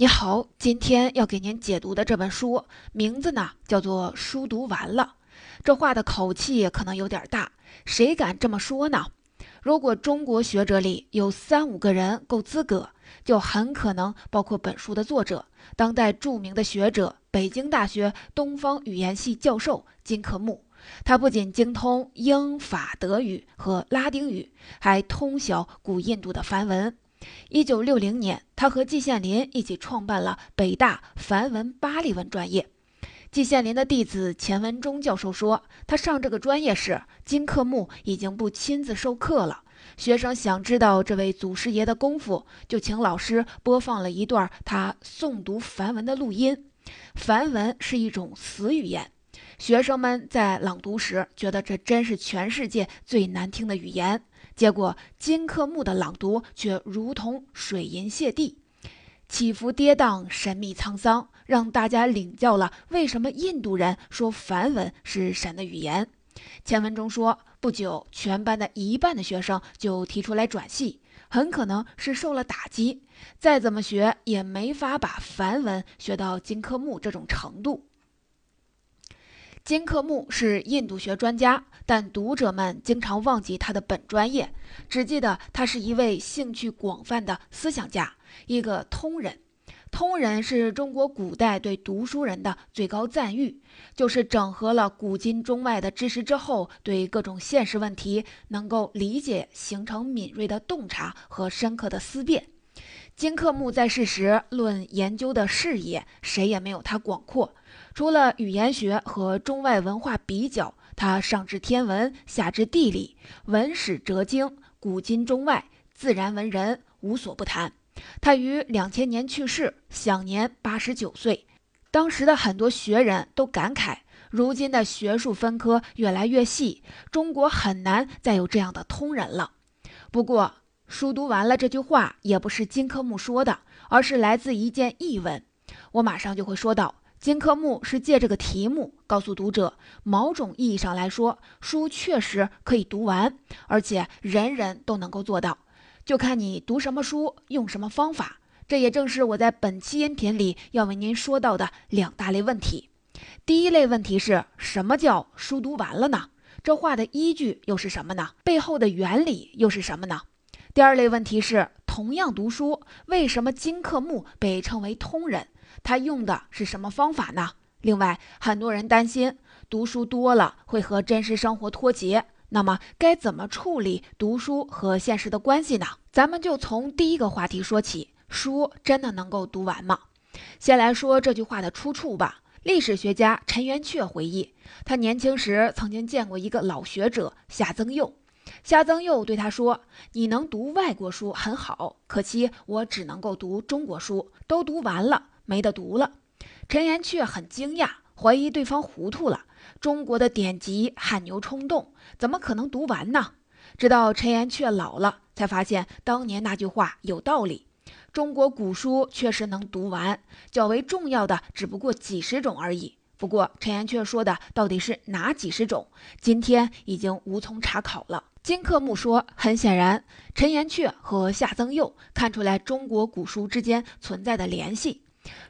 你好，今天要给您解读的这本书名字呢叫做《书读完了》。这话的口气可能有点大，谁敢这么说呢？如果中国学者里有三五个人够资格，就很可能包括本书的作者，当代著名的学者、北京大学东方语言系教授金克木。他不仅精通英法德语和拉丁语，还通晓古印度的梵文。一九六零年，他和季羡林一起创办了北大梵文巴利文专业。季羡林的弟子钱文忠教授说，他上这个专业时，金克木已经不亲自授课了。学生想知道这位祖师爷的功夫，就请老师播放了一段他诵读梵文的录音。梵文是一种死语言，学生们在朗读时觉得这真是全世界最难听的语言。结果，金克木的朗读却如同水银泻地，起伏跌宕，神秘沧桑，让大家领教了为什么印度人说梵文是神的语言。前文中说，不久，全班的一半的学生就提出来转系，很可能是受了打击，再怎么学也没法把梵文学到金克木这种程度。金克木是印度学专家，但读者们经常忘记他的本专业，只记得他是一位兴趣广泛的思想家，一个通人。通人是中国古代对读书人的最高赞誉，就是整合了古今中外的知识之后，对各种现实问题能够理解，形成敏锐的洞察和深刻的思辨。金克木在世时，论研究的视野，谁也没有他广阔。除了语言学和中外文化比较，他上知天文，下知地理，文史哲经，古今中外，自然文人无所不谈。他于两千年去世，享年八十九岁。当时的很多学人都感慨，如今的学术分科越来越细，中国很难再有这样的通人了。不过，书读完了这句话也不是金科木说的，而是来自一件译文。我马上就会说到。金克木是借这个题目告诉读者，某种意义上来说，书确实可以读完，而且人人都能够做到，就看你读什么书，用什么方法。这也正是我在本期音频里要为您说到的两大类问题。第一类问题是什么叫书读完了呢？这话的依据又是什么呢？背后的原理又是什么呢？第二类问题是，同样读书，为什么金克木被称为通人？他用的是什么方法呢？另外，很多人担心读书多了会和真实生活脱节，那么该怎么处理读书和现实的关系呢？咱们就从第一个话题说起：书真的能够读完吗？先来说这句话的出处吧。历史学家陈寅恪回忆，他年轻时曾经见过一个老学者夏曾佑，夏曾佑对他说：“你能读外国书很好，可惜我只能够读中国书，都读完了。”没得读了，陈寅恪很惊讶，怀疑对方糊涂了。中国的典籍汗牛充栋，怎么可能读完呢？直到陈寅恪老了，才发现当年那句话有道理。中国古书确实能读完，较为重要的只不过几十种而已。不过陈寅恪说的到底是哪几十种，今天已经无从查考了。金克木说，很显然，陈寅恪和夏曾佑看出来中国古书之间存在的联系。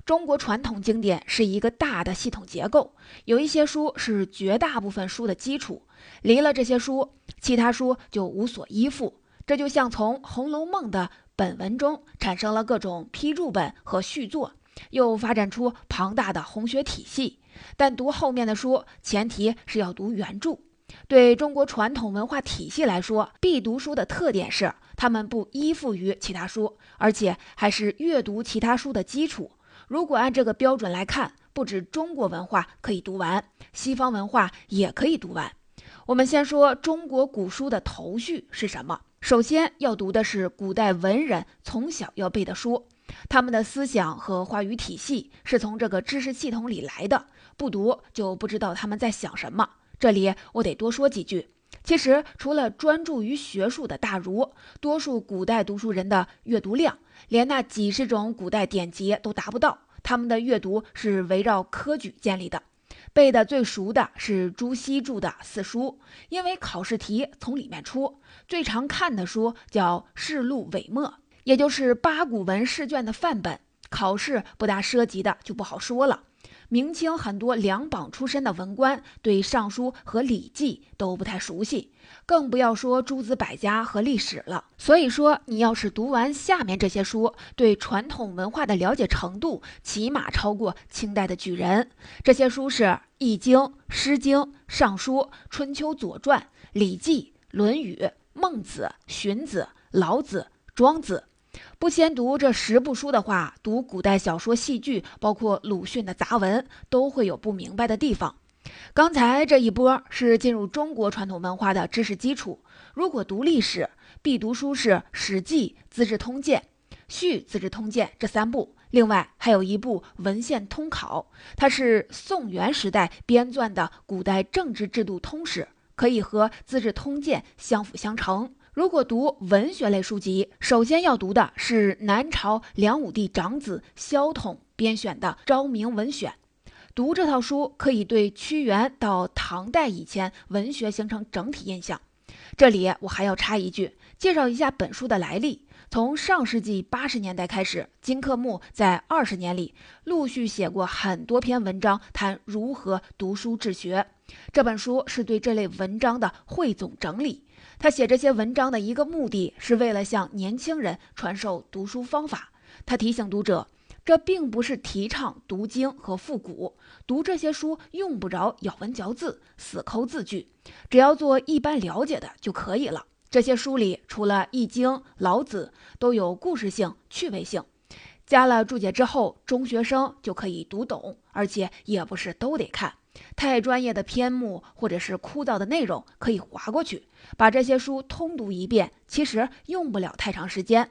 中国传统经典是一个大的系统结构，有一些书是绝大部分书的基础，离了这些书，其他书就无所依附。这就像从《红楼梦》的本文中产生了各种批注本和续作，又发展出庞大的红学体系。但读后面的书，前提是要读原著。对中国传统文化体系来说，必读书的特点是，他们不依附于其他书，而且还是阅读其他书的基础。如果按这个标准来看，不止中国文化可以读完，西方文化也可以读完。我们先说中国古书的头绪是什么？首先要读的是古代文人从小要背的书，他们的思想和话语体系是从这个知识系统里来的，不读就不知道他们在想什么。这里我得多说几句。其实，除了专注于学术的大儒，多数古代读书人的阅读量，连那几十种古代典籍都达不到。他们的阅读是围绕科举建立的，背的最熟的是朱熹著的四书，因为考试题从里面出。最常看的书叫《世录伪末》，也就是八股文试卷的范本。考试不大涉及的就不好说了。明清很多两榜出身的文官对《尚书》和《礼记》都不太熟悉，更不要说诸子百家和历史了。所以说，你要是读完下面这些书，对传统文化的了解程度起码超过清代的举人。这些书是《易经》《诗经》《尚书》《春秋》《左传》《礼记》《论语》《孟子》《荀子》《老子》《庄子》。不先读这十部书的话，读古代小说、戏剧，包括鲁迅的杂文，都会有不明白的地方。刚才这一波是进入中国传统文化的知识基础。如果读历史，必读书是《史记》《资治通鉴》《续资治通鉴》这三部，另外还有一部《文献通考》，它是宋元时代编撰的古代政治制度通史，可以和《资治通鉴》相辅相成。如果读文学类书籍，首先要读的是南朝梁武帝长子萧统编选的《昭明文选》。读这套书，可以对屈原到唐代以前文学形成整体印象。这里我还要插一句，介绍一下本书的来历。从上世纪八十年代开始，金克木在二十年里陆续写过很多篇文章，谈如何读书治学。这本书是对这类文章的汇总整理。他写这些文章的一个目的是为了向年轻人传授读书方法。他提醒读者，这并不是提倡读经和复古，读这些书用不着咬文嚼字、死抠字句，只要做一般了解的就可以了。这些书里除了《易经》《老子》，都有故事性、趣味性。加了注解之后，中学生就可以读懂，而且也不是都得看。太专业的篇目或者是枯燥的内容可以划过去，把这些书通读一遍，其实用不了太长时间。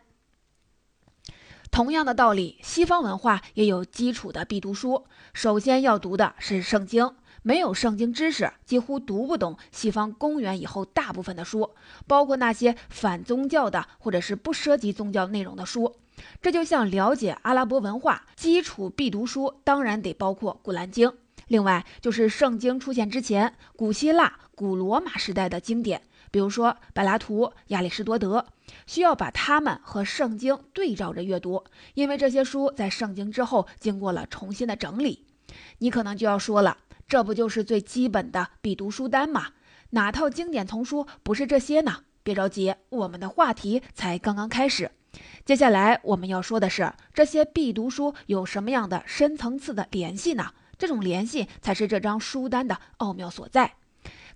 同样的道理，西方文化也有基础的必读书，首先要读的是圣经。没有圣经知识，几乎读不懂西方公元以后大部分的书，包括那些反宗教的或者是不涉及宗教内容的书。这就像了解阿拉伯文化，基础必读书当然得包括《古兰经》。另外就是圣经出现之前，古希腊、古罗马时代的经典，比如说柏拉图、亚里士多德，需要把它们和圣经对照着阅读，因为这些书在圣经之后经过了重新的整理。你可能就要说了，这不就是最基本的必读书单吗？哪套经典丛书不是这些呢？别着急，我们的话题才刚刚开始。接下来我们要说的是，这些必读书有什么样的深层次的联系呢？这种联系才是这张书单的奥妙所在。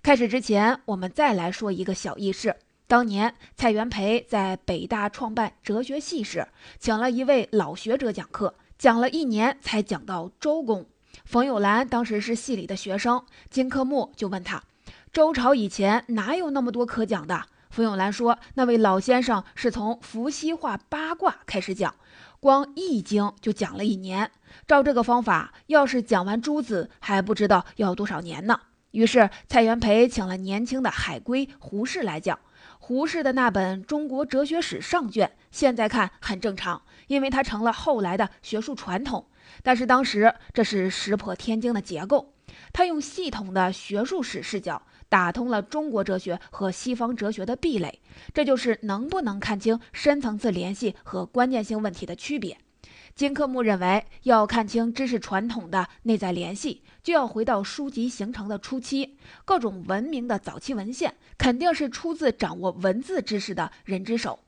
开始之前，我们再来说一个小轶事。当年蔡元培在北大创办哲学系时，请了一位老学者讲课，讲了一年才讲到周公。冯友兰当时是系里的学生，金克木就问他：“周朝以前哪有那么多可讲的？”冯友兰说：“那位老先生是从伏羲画八卦开始讲。”光《易经》就讲了一年，照这个方法，要是讲完诸子，还不知道要多少年呢。于是蔡元培请了年轻的海归胡适来讲。胡适的那本《中国哲学史》上卷，现在看很正常，因为它成了后来的学术传统。但是当时这是石破天惊的结构，他用系统的学术史视角。打通了中国哲学和西方哲学的壁垒，这就是能不能看清深层次联系和关键性问题的区别。金克木认为，要看清知识传统的内在联系，就要回到书籍形成的初期。各种文明的早期文献，肯定是出自掌握文字知识的人之手。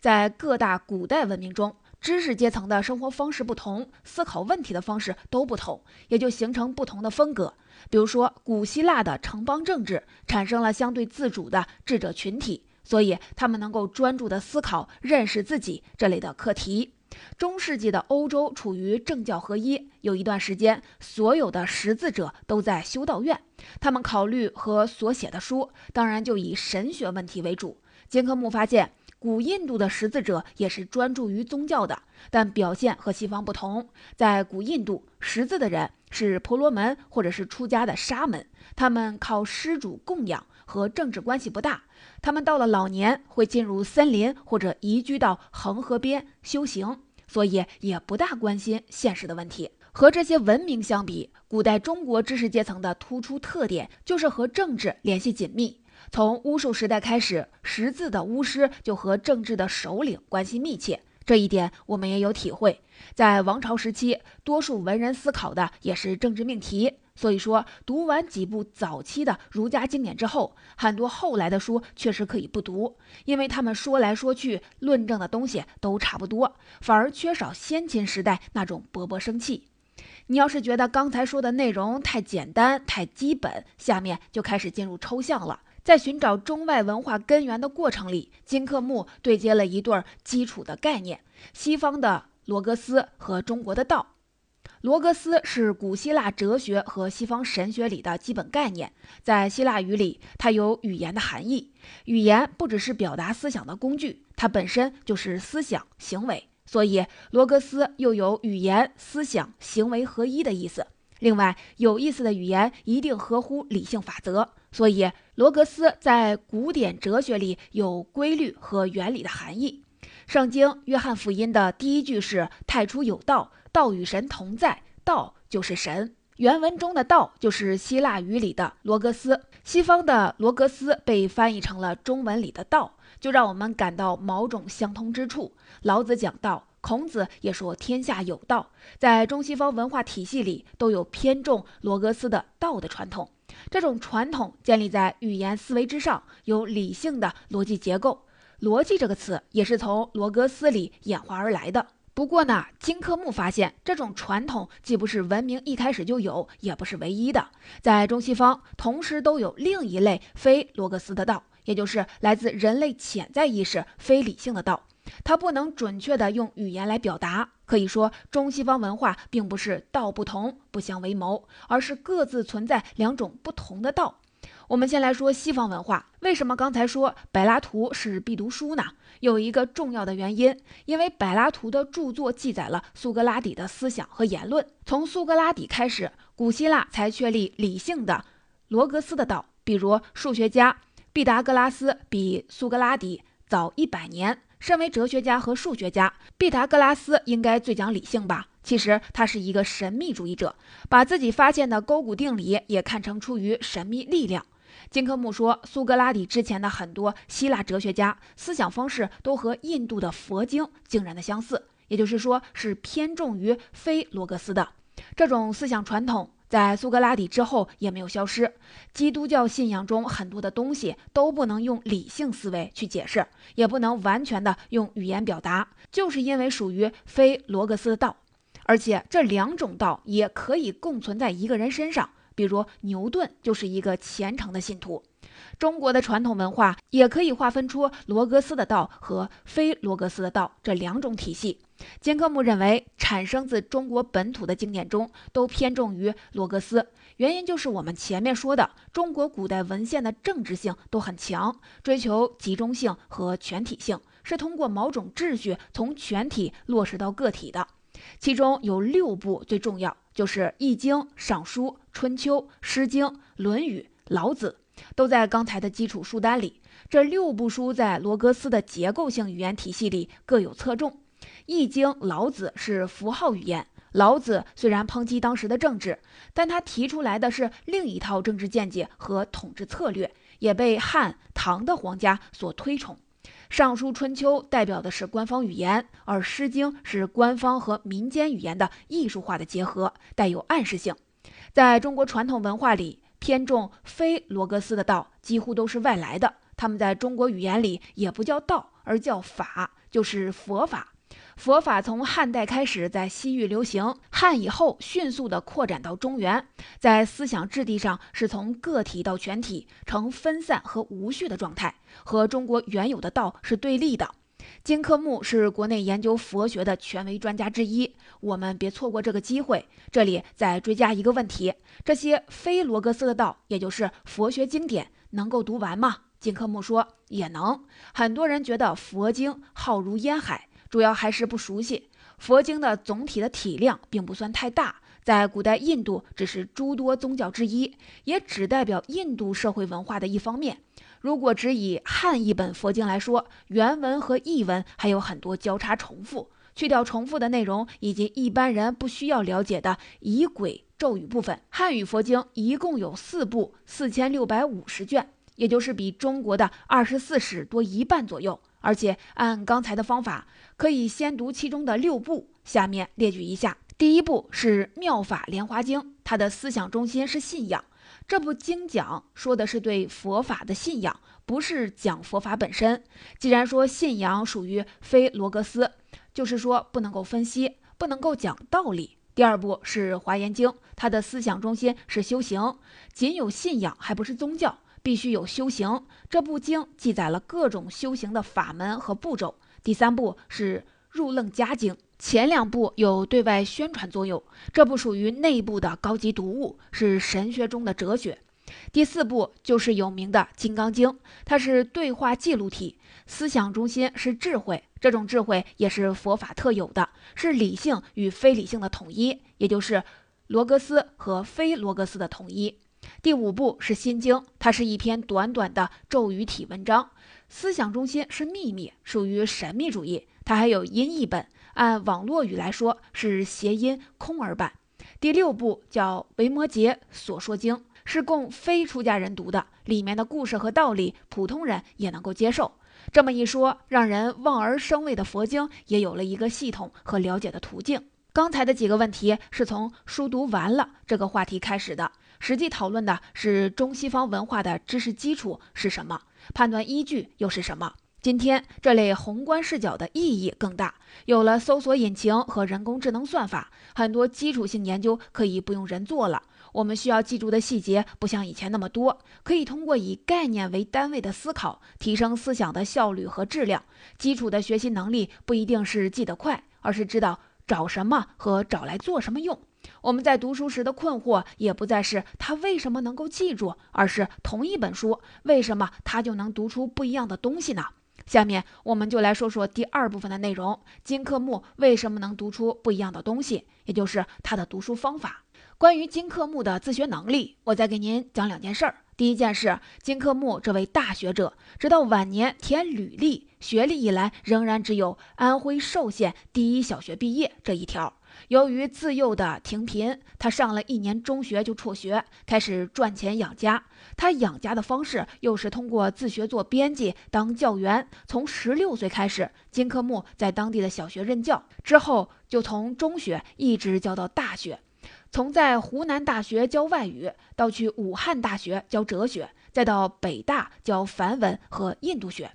在各大古代文明中，知识阶层的生活方式不同，思考问题的方式都不同，也就形成不同的风格。比如说，古希腊的城邦政治产生了相对自主的智者群体，所以他们能够专注地思考、认识自己这类的课题。中世纪的欧洲处于政教合一，有一段时间，所有的识字者都在修道院，他们考虑和所写的书，当然就以神学问题为主。金克木发现。古印度的识字者也是专注于宗教的，但表现和西方不同。在古印度，识字的人是婆罗门或者是出家的沙门，他们靠施主供养，和政治关系不大。他们到了老年会进入森林或者移居到恒河边修行，所以也不大关心现实的问题。和这些文明相比，古代中国知识阶层的突出特点就是和政治联系紧密。从巫术时代开始，识字的巫师就和政治的首领关系密切。这一点我们也有体会。在王朝时期，多数文人思考的也是政治命题。所以说，读完几部早期的儒家经典之后，很多后来的书确实可以不读，因为他们说来说去论证的东西都差不多，反而缺少先秦时代那种勃勃生气。你要是觉得刚才说的内容太简单、太基本，下面就开始进入抽象了。在寻找中外文化根源的过程里，金克木对接了一对基础的概念：西方的罗格斯和中国的道。罗格斯是古希腊哲学和西方神学里的基本概念，在希腊语里，它有语言的含义。语言不只是表达思想的工具，它本身就是思想行为，所以罗格斯又有语言、思想、行为合一的意思。另外，有意思的语言一定合乎理性法则，所以罗格斯在古典哲学里有规律和原理的含义。圣经约翰福音的第一句是“太初有道”。道与神同在，道就是神。原文中的道就是希腊语里的罗格斯，西方的罗格斯被翻译成了中文里的道，就让我们感到某种相通之处。老子讲道，孔子也说天下有道，在中西方文化体系里都有偏重罗格斯的道的传统。这种传统建立在语言思维之上，有理性的逻辑结构。逻辑这个词也是从罗格斯里演化而来的。不过呢，金克木发现这种传统既不是文明一开始就有，也不是唯一的，在中西方同时都有另一类非罗格斯的道，也就是来自人类潜在意识、非理性的道。它不能准确的用语言来表达。可以说，中西方文化并不是道不同不相为谋，而是各自存在两种不同的道。我们先来说西方文化，为什么刚才说柏拉图是必读书呢？有一个重要的原因，因为柏拉图的著作记载了苏格拉底的思想和言论。从苏格拉底开始，古希腊才确立理性的罗格斯的道。比如数学家毕达哥拉斯比苏格拉底早一百年。身为哲学家和数学家，毕达哥拉斯应该最讲理性吧？其实他是一个神秘主义者，把自己发现的勾股定理也看成出于神秘力量。金科木说，苏格拉底之前的很多希腊哲学家思想方式都和印度的佛经惊人的相似，也就是说是偏重于非罗格斯的这种思想传统，在苏格拉底之后也没有消失。基督教信仰中很多的东西都不能用理性思维去解释，也不能完全的用语言表达，就是因为属于非罗格斯的道，而且这两种道也可以共存在一个人身上。比如牛顿就是一个虔诚的信徒。中国的传统文化也可以划分出罗格斯的道和非罗格斯的道这两种体系。金克木认为，产生自中国本土的经典中都偏重于罗格斯，原因就是我们前面说的，中国古代文献的政治性都很强，追求集中性和全体性，是通过某种秩序从全体落实到个体的。其中有六部最重要，就是《易经》《尚书》《春秋》《诗经》《论语》《老子》，都在刚才的基础书单里。这六部书在罗格斯的结构性语言体系里各有侧重，《易经》《老子》是符号语言。老子虽然抨击当时的政治，但他提出来的是另一套政治见解和统治策略，也被汉、唐的皇家所推崇。《尚书》《春秋》代表的是官方语言，而《诗经》是官方和民间语言的艺术化的结合，带有暗示性。在中国传统文化里，偏重非罗格斯的道几乎都是外来的，他们在中国语言里也不叫道，而叫法，就是佛法。佛法从汉代开始在西域流行，汉以后迅速地扩展到中原，在思想质地上是从个体到全体，呈分散和无序的状态，和中国原有的道是对立的。金克木是国内研究佛学的权威专家之一，我们别错过这个机会。这里再追加一个问题：这些非罗格斯的道，也就是佛学经典，能够读完吗？金克木说也能。很多人觉得佛经浩如烟海。主要还是不熟悉佛经的总体的体量并不算太大，在古代印度只是诸多宗教之一，也只代表印度社会文化的一方面。如果只以汉译本佛经来说，原文和译文还有很多交叉重复，去掉重复的内容以及一般人不需要了解的仪轨咒语部分，汉语佛经一共有四部，四千六百五十卷，也就是比中国的二十四史多一半左右。而且按刚才的方法，可以先读其中的六部，下面列举一下。第一部是《妙法莲华经》，它的思想中心是信仰。这部经讲说的是对佛法的信仰，不是讲佛法本身。既然说信仰属于非罗格斯，就是说不能够分析，不能够讲道理。第二部是《华严经》，它的思想中心是修行，仅有信仰还不是宗教，必须有修行。这部经记载了各种修行的法门和步骤。第三部是《入楞伽经》。前两部有对外宣传作用，这部属于内部的高级读物，是神学中的哲学。第四部就是有名的《金刚经》，它是对话记录体，思想中心是智慧，这种智慧也是佛法特有的，是理性与非理性的统一，也就是罗格斯和非罗格斯的统一。第五部是《心经》，它是一篇短短的咒语体文章，思想中心是秘密，属于神秘主义。它还有音译本。按网络语来说是谐音空耳版。第六部叫《维摩诘所说经》，是供非出家人读的，里面的故事和道理普通人也能够接受。这么一说，让人望而生畏的佛经也有了一个系统和了解的途径。刚才的几个问题是从书读完了这个话题开始的，实际讨论的是中西方文化的知识基础是什么，判断依据又是什么。今天这类宏观视角的意义更大。有了搜索引擎和人工智能算法，很多基础性研究可以不用人做了。我们需要记住的细节不像以前那么多，可以通过以概念为单位的思考，提升思想的效率和质量。基础的学习能力不一定是记得快，而是知道找什么和找来做什么用。我们在读书时的困惑，也不再是他为什么能够记住，而是同一本书为什么他就能读出不一样的东西呢？下面我们就来说说第二部分的内容：金克木为什么能读出不一样的东西，也就是他的读书方法。关于金克木的自学能力，我再给您讲两件事儿。第一件事，金克木这位大学者，直到晚年填履历，学历以来仍然只有安徽寿县第一小学毕业这一条。由于自幼的停贫，他上了一年中学就辍学，开始赚钱养家。他养家的方式又是通过自学做编辑、当教员。从十六岁开始，金克木在当地的小学任教，之后就从中学一直教到大学。从在湖南大学教外语，到去武汉大学教哲学，再到北大教梵文和印度学。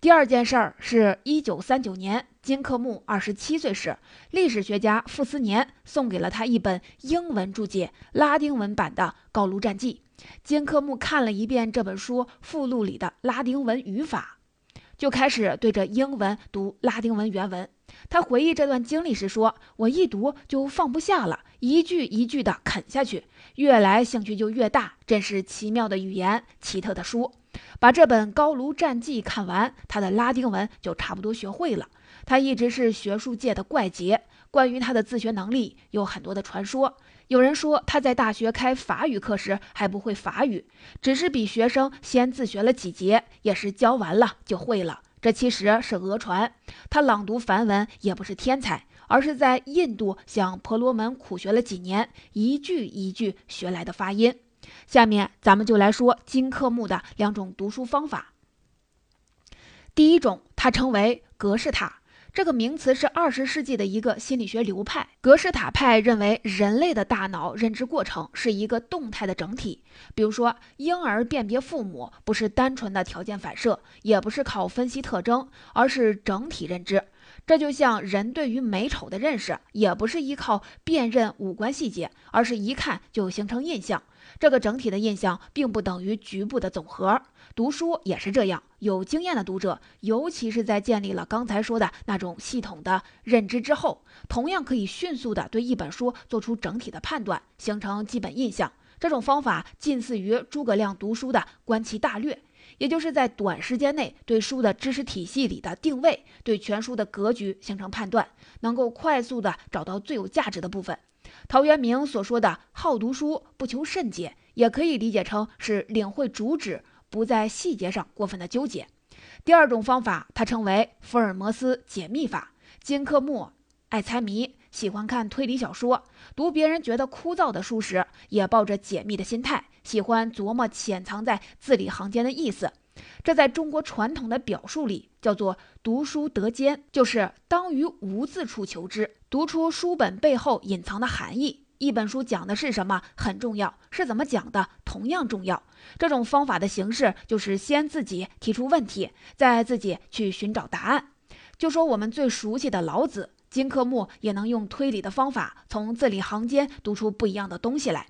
第二件事儿是一九三九年，金克木二十七岁时，历史学家傅斯年送给了他一本英文注解拉丁文版的《高卢战记》。金克木看了一遍这本书附录里的拉丁文语法，就开始对着英文读拉丁文原文。他回忆这段经历时说：“我一读就放不下了，一句一句地啃下去，越来兴趣就越大。真是奇妙的语言，奇特的书。”把这本《高卢战记》看完，他的拉丁文就差不多学会了。他一直是学术界的怪杰。关于他的自学能力，有很多的传说。有人说他在大学开法语课时还不会法语，只是比学生先自学了几节，也是教完了就会了。这其实是讹传。他朗读梵文也不是天才，而是在印度向婆罗门苦学了几年，一句一句学来的发音。下面咱们就来说金克木的两种读书方法。第一种，它称为格式塔，这个名词是二十世纪的一个心理学流派。格式塔派认为，人类的大脑认知过程是一个动态的整体。比如说，婴儿辨别父母不是单纯的条件反射，也不是靠分析特征，而是整体认知。这就像人对于美丑的认识，也不是依靠辨认五官细节，而是一看就形成印象。这个整体的印象并不等于局部的总和。读书也是这样，有经验的读者，尤其是在建立了刚才说的那种系统的认知之后，同样可以迅速的对一本书做出整体的判断，形成基本印象。这种方法近似于诸葛亮读书的观其大略，也就是在短时间内对书的知识体系里的定位，对全书的格局形成判断，能够快速的找到最有价值的部分。陶渊明所说的“好读书，不求甚解”，也可以理解成是领会主旨，不在细节上过分的纠结。第二种方法，他称为福尔摩斯解密法。金克木爱猜谜，喜欢看推理小说，读别人觉得枯燥的书时，也抱着解密的心态，喜欢琢磨潜藏在字里行间的意思。这在中国传统的表述里叫做“读书得兼”，就是当于无字处求知，读出书本背后隐藏的含义。一本书讲的是什么很重要，是怎么讲的同样重要。这种方法的形式就是先自己提出问题，再自己去寻找答案。就说我们最熟悉的老子，金克木也能用推理的方法从字里行间读出不一样的东西来。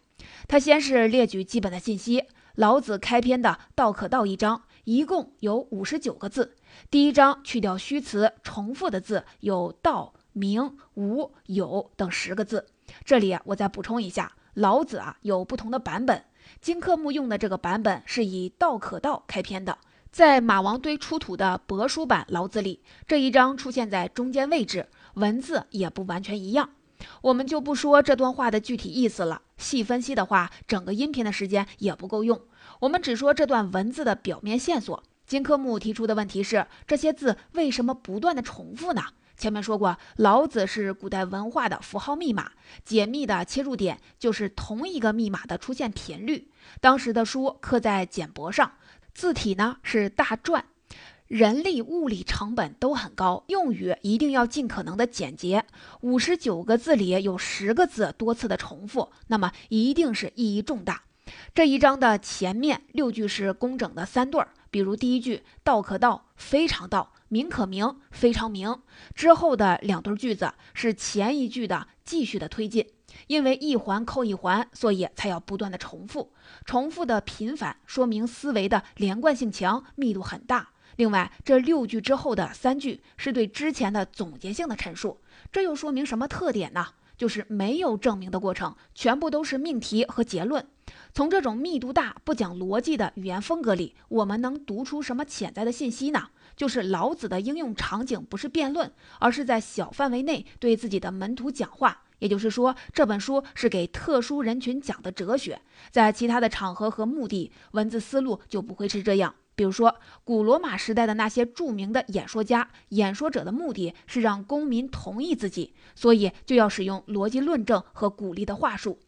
他先是列举基本的信息，老子开篇的“道可道”一章一共有五十九个字，第一章去掉虚词重复的字有“道”“名”“无”“有”等十个字。这里，我再补充一下，老子啊有不同的版本。金克木用的这个版本是以“道可道”开篇的，在马王堆出土的帛书版老子里，这一章出现在中间位置，文字也不完全一样。我们就不说这段话的具体意思了，细分析的话，整个音频的时间也不够用。我们只说这段文字的表面线索。金克木提出的问题是：这些字为什么不断的重复呢？前面说过，老子是古代文化的符号密码，解密的切入点就是同一个密码的出现频率。当时的书刻在简帛上，字体呢是大篆，人力物力成本都很高，用语一定要尽可能的简洁。五十九个字里有十个字多次的重复，那么一定是意义重大。这一章的前面六句是工整的三对儿，比如第一句“道可道，非常道”。名可名，非常名。之后的两对句子是前一句的继续的推进，因为一环扣一环，所以才要不断的重复。重复的频繁，说明思维的连贯性强，密度很大。另外，这六句之后的三句是对之前的总结性的陈述，这又说明什么特点呢？就是没有证明的过程，全部都是命题和结论。从这种密度大、不讲逻辑的语言风格里，我们能读出什么潜在的信息呢？就是老子的应用场景不是辩论，而是在小范围内对自己的门徒讲话。也就是说，这本书是给特殊人群讲的哲学，在其他的场合和目的，文字思路就不会是这样。比如说，古罗马时代的那些著名的演说家，演说者的目的是让公民同意自己，所以就要使用逻辑论证和鼓励的话术。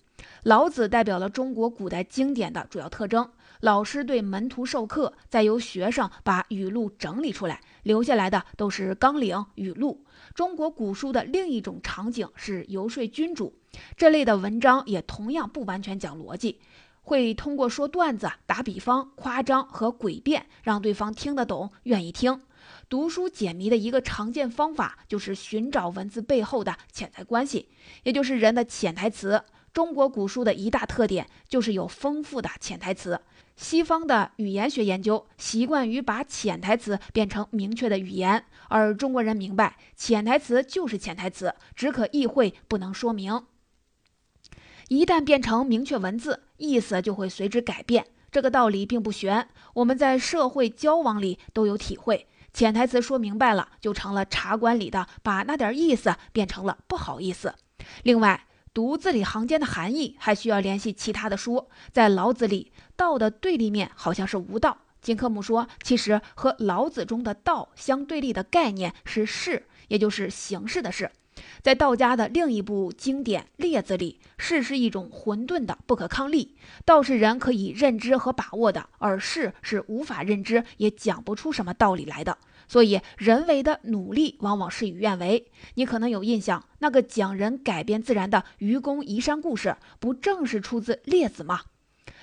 老子代表了中国古代经典的主要特征。老师对门徒授课，再由学生把语录整理出来，留下来的都是纲领语录。中国古书的另一种场景是游说君主，这类的文章也同样不完全讲逻辑，会通过说段子、打比方、夸张和诡辩，让对方听得懂、愿意听。读书解谜的一个常见方法就是寻找文字背后的潜在关系，也就是人的潜台词。中国古书的一大特点就是有丰富的潜台词。西方的语言学研究习惯于把潜台词变成明确的语言，而中国人明白潜台词就是潜台词，只可意会不能说明。一旦变成明确文字，意思就会随之改变。这个道理并不玄，我们在社会交往里都有体会。潜台词说明白了，就成了茶馆里的把那点意思变成了不好意思。另外。读字里行间的含义，还需要联系其他的书。在老子里，道的对立面好像是无道。金克木说，其实和老子中的道相对立的概念是事，也就是形式的事。在道家的另一部经典《列子》里，事是一种混沌的不可抗力，道是人可以认知和把握的，而事是无法认知，也讲不出什么道理来的。所以，人为的努力往往事与愿违。你可能有印象，那个讲人改变自然的愚公移山故事，不正是出自《列子》吗？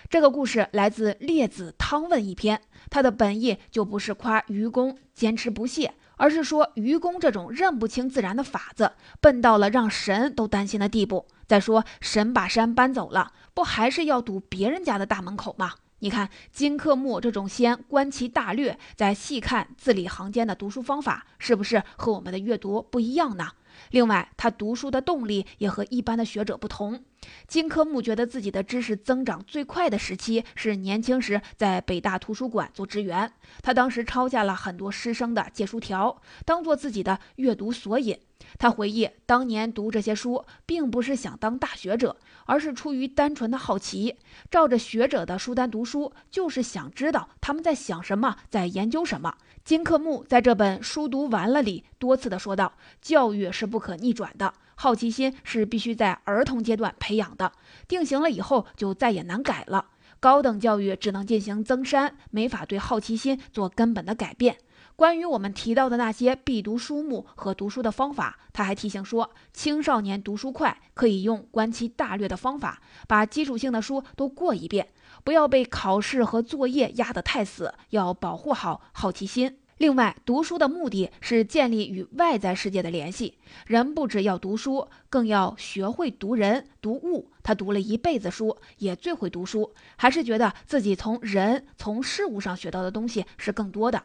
这个故事来自《列子汤问》一篇，它的本意就不是夸愚公坚持不懈，而是说愚公这种认不清自然的法子，笨到了让神都担心的地步。再说，神把山搬走了，不还是要堵别人家的大门口吗？你看金克木这种先观其大略，再细看字里行间的读书方法，是不是和我们的阅读不一样呢？另外，他读书的动力也和一般的学者不同。金克木觉得自己的知识增长最快的时期是年轻时在北大图书馆做职员，他当时抄下了很多师生的借书条，当做自己的阅读索引。他回忆，当年读这些书，并不是想当大学者，而是出于单纯的好奇，照着学者的书单读书，就是想知道他们在想什么，在研究什么。金克木在这本书读完了里多次的说道：“教育是不可逆转的，好奇心是必须在儿童阶段培养的，定型了以后就再也难改了。高等教育只能进行增删，没法对好奇心做根本的改变。关于我们提到的那些必读书目和读书的方法，他还提醒说，青少年读书快，可以用观其大略的方法，把基础性的书都过一遍，不要被考试和作业压得太死，要保护好好奇心。另外，读书的目的是建立与外在世界的联系。人不只要读书，更要学会读人、读物。他读了一辈子书，也最会读书，还是觉得自己从人、从事物上学到的东西是更多的。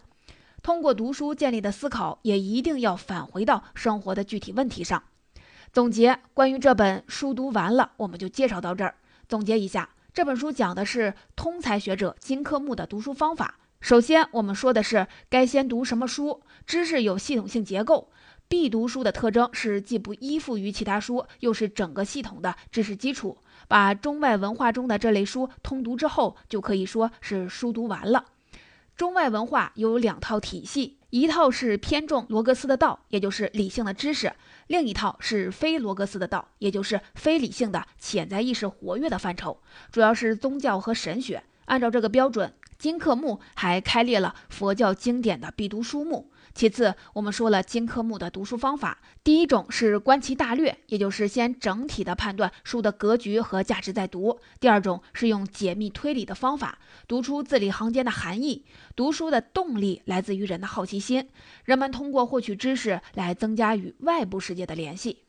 通过读书建立的思考，也一定要返回到生活的具体问题上。总结关于这本书读完了，我们就介绍到这儿。总结一下，这本书讲的是通才学者金克木的读书方法。首先，我们说的是该先读什么书，知识有系统性结构。必读书的特征是既不依附于其他书，又是整个系统的知识基础。把中外文化中的这类书通读之后，就可以说是书读完了。中外文化有两套体系，一套是偏重罗格斯的道，也就是理性的知识；另一套是非罗格斯的道，也就是非理性的潜在意识活跃的范畴，主要是宗教和神学。按照这个标准，金克木还开列了佛教经典的必读书目。其次，我们说了金科目的读书方法。第一种是观其大略，也就是先整体的判断书的格局和价值再读；第二种是用解密推理的方法，读出字里行间的含义。读书的动力来自于人的好奇心，人们通过获取知识来增加与外部世界的联系。